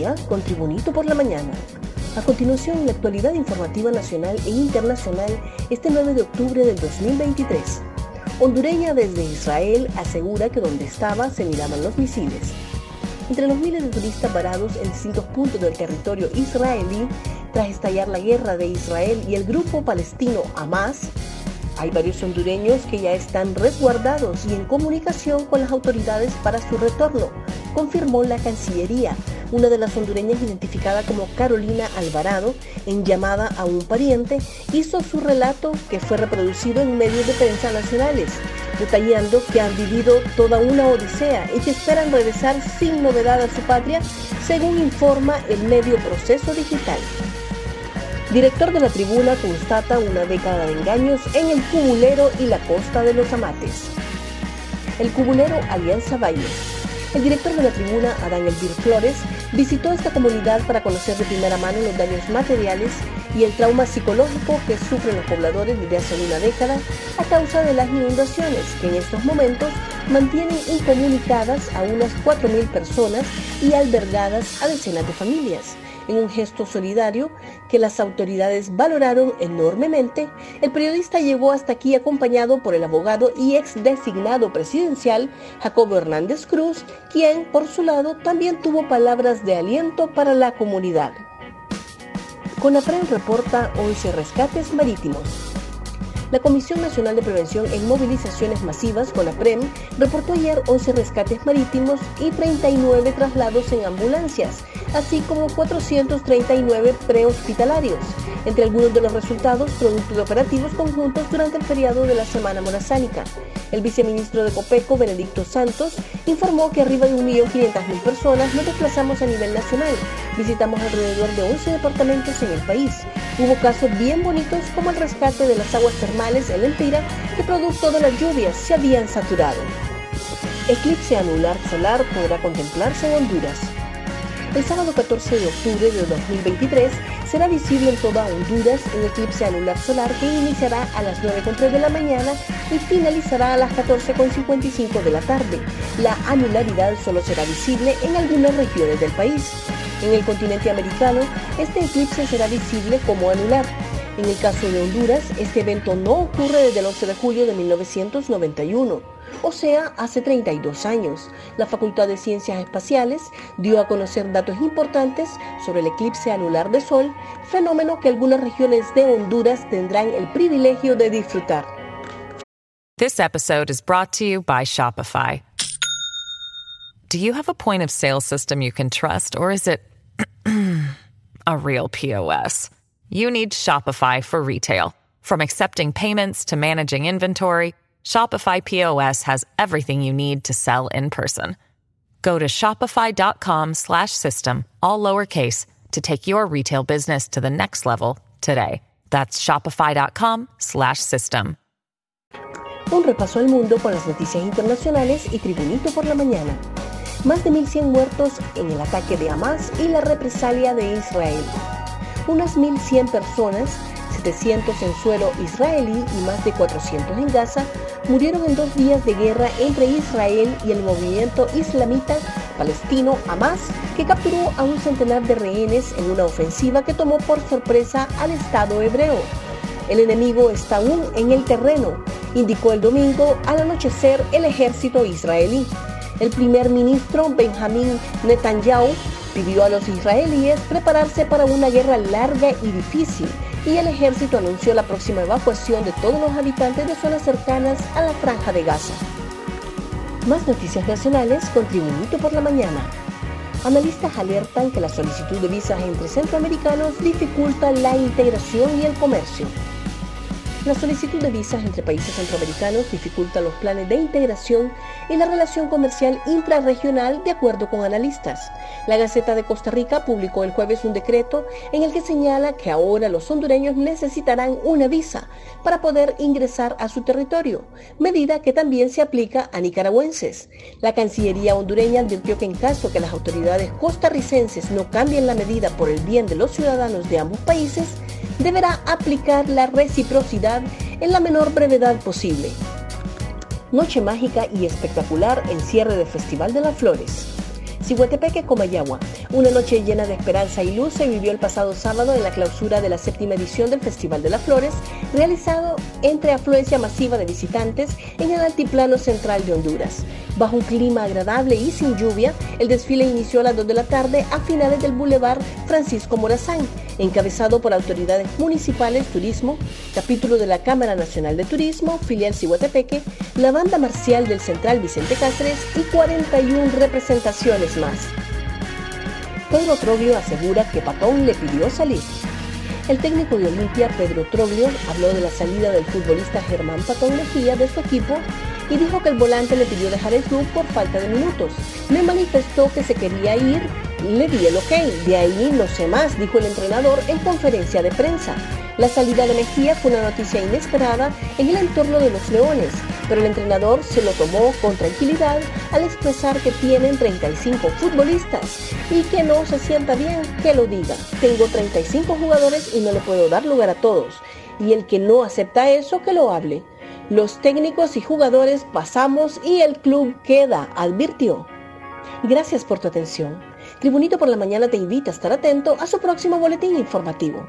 Ya, con Tribunito por la mañana. A continuación, la actualidad informativa nacional e internacional este 9 de octubre del 2023. Hondureña desde Israel asegura que donde estaba se miraban los misiles. Entre los miles de turistas varados en distintos puntos del territorio israelí, tras estallar la guerra de Israel y el grupo palestino Hamas, hay varios hondureños que ya están resguardados y en comunicación con las autoridades para su retorno, confirmó la Cancillería, una de las hondureñas identificada como Carolina Alvarado, en llamada a un pariente, hizo su relato que fue reproducido en medios de prensa nacionales, detallando que han vivido toda una odisea y que esperan regresar sin novedad a su patria, según informa el medio Proceso Digital. Director de la tribuna constata una década de engaños en el Cubulero y la costa de los Amates. El Cubulero Alianza Valle el director de la tribuna, Adán Elvir Flores, visitó esta comunidad para conocer de primera mano los daños materiales y el trauma psicológico que sufren los pobladores desde hace una década a causa de las inundaciones que en estos momentos mantienen incomunicadas a unas 4.000 personas y albergadas a decenas de familias. En un gesto solidario que las autoridades valoraron enormemente, el periodista llegó hasta aquí acompañado por el abogado y ex designado presidencial Jacobo Hernández Cruz, quien por su lado también tuvo palabras de aliento para la comunidad. CONAPREN reporta 11 rescates marítimos. La Comisión Nacional de Prevención en Movilizaciones Masivas, CONAPREM, reportó ayer 11 rescates marítimos y 39 traslados en ambulancias, así como 439 prehospitalarios. Entre algunos de los resultados, producto de operativos conjuntos durante el feriado de la Semana Morazánica. El viceministro de Copeco, Benedicto Santos, informó que arriba de 1.500.000 personas nos desplazamos a nivel nacional. Visitamos alrededor de 11 departamentos en el país. Hubo casos bien bonitos como el rescate de las aguas termales en Empira que producto de las lluvias se habían saturado. Eclipse anular solar podrá contemplarse en Honduras. El sábado 14 de octubre de 2023 será visible en toda Honduras un eclipse anular solar que iniciará a las 9.3 de la mañana y finalizará a las 14.55 de la tarde. La anularidad solo será visible en algunas regiones del país. En el continente americano, este eclipse será visible como anular. En el caso de Honduras, este evento no ocurre desde el 11 de julio de 1991 o sea, hace 32 años. La Facultad de Ciencias Espaciales dio a conocer datos importantes sobre el eclipse anular de Sol, fenómeno que algunas regiones de Honduras tendrán el privilegio de disfrutar. This episode is brought to you by Shopify. Do you have a point of sale system you can trust, or is it a real POS? You need Shopify for retail. From accepting payments to managing inventory, Shopify POS has everything you need to sell in person. Go to shopify.com slash system, all lowercase, to take your retail business to the next level today. That's shopify.com slash system. Un repaso al mundo con las noticias internacionales y Tribunito por la mañana. Más de 1.100 muertos en el ataque de Hamas y la represalia de Israel. Unas 1.100 personas 700 en suelo israelí y más de 400 en Gaza murieron en dos días de guerra entre Israel y el movimiento islamita palestino Hamas, que capturó a un centenar de rehenes en una ofensiva que tomó por sorpresa al Estado hebreo. El enemigo está aún en el terreno, indicó el domingo al anochecer el ejército israelí. El primer ministro Benjamin Netanyahu pidió a los israelíes prepararse para una guerra larga y difícil y el ejército anunció la próxima evacuación de todos los habitantes de zonas cercanas a la franja de Gaza. Más noticias nacionales con Tribunito por la mañana. Analistas alertan que la solicitud de visas entre centroamericanos dificulta la integración y el comercio. La solicitud de visas entre países centroamericanos dificulta los planes de integración y la relación comercial intrarregional, de acuerdo con analistas. La Gaceta de Costa Rica publicó el jueves un decreto en el que señala que ahora los hondureños necesitarán una visa para poder ingresar a su territorio, medida que también se aplica a nicaragüenses. La Cancillería hondureña advirtió que en caso que las autoridades costarricenses no cambien la medida por el bien de los ciudadanos de ambos países, deberá aplicar la reciprocidad en la menor brevedad posible. Noche mágica y espectacular en cierre del Festival de las Flores. Cihuatepeque, Comayagua. Una noche llena de esperanza y luz se vivió el pasado sábado en la clausura de la séptima edición del Festival de las Flores, realizado entre afluencia masiva de visitantes en el altiplano central de Honduras. Bajo un clima agradable y sin lluvia, el desfile inició a las 2 de la tarde a finales del Boulevard Francisco Morazán, encabezado por autoridades municipales, turismo, capítulo de la Cámara Nacional de Turismo, filial Cihuatepeque, la banda marcial del Central Vicente Cáceres y 41 representaciones más. Pedro Troglio asegura que Patón le pidió salir. El técnico de Olimpia, Pedro Troglio, habló de la salida del futbolista Germán Patón Mejía de su equipo y dijo que el volante le pidió dejar el club por falta de minutos. Me manifestó que se quería ir, le di el ok, de ahí no sé más, dijo el entrenador en conferencia de prensa. La salida de Mejía fue una noticia inesperada en el entorno de los Leones, pero el entrenador se lo tomó con tranquilidad al expresar que tienen 35 futbolistas y que no se sienta bien que lo diga. Tengo 35 jugadores y no le puedo dar lugar a todos. Y el que no acepta eso, que lo hable. Los técnicos y jugadores pasamos y el club queda, advirtió. Gracias por tu atención. Tribunito por la Mañana te invita a estar atento a su próximo boletín informativo.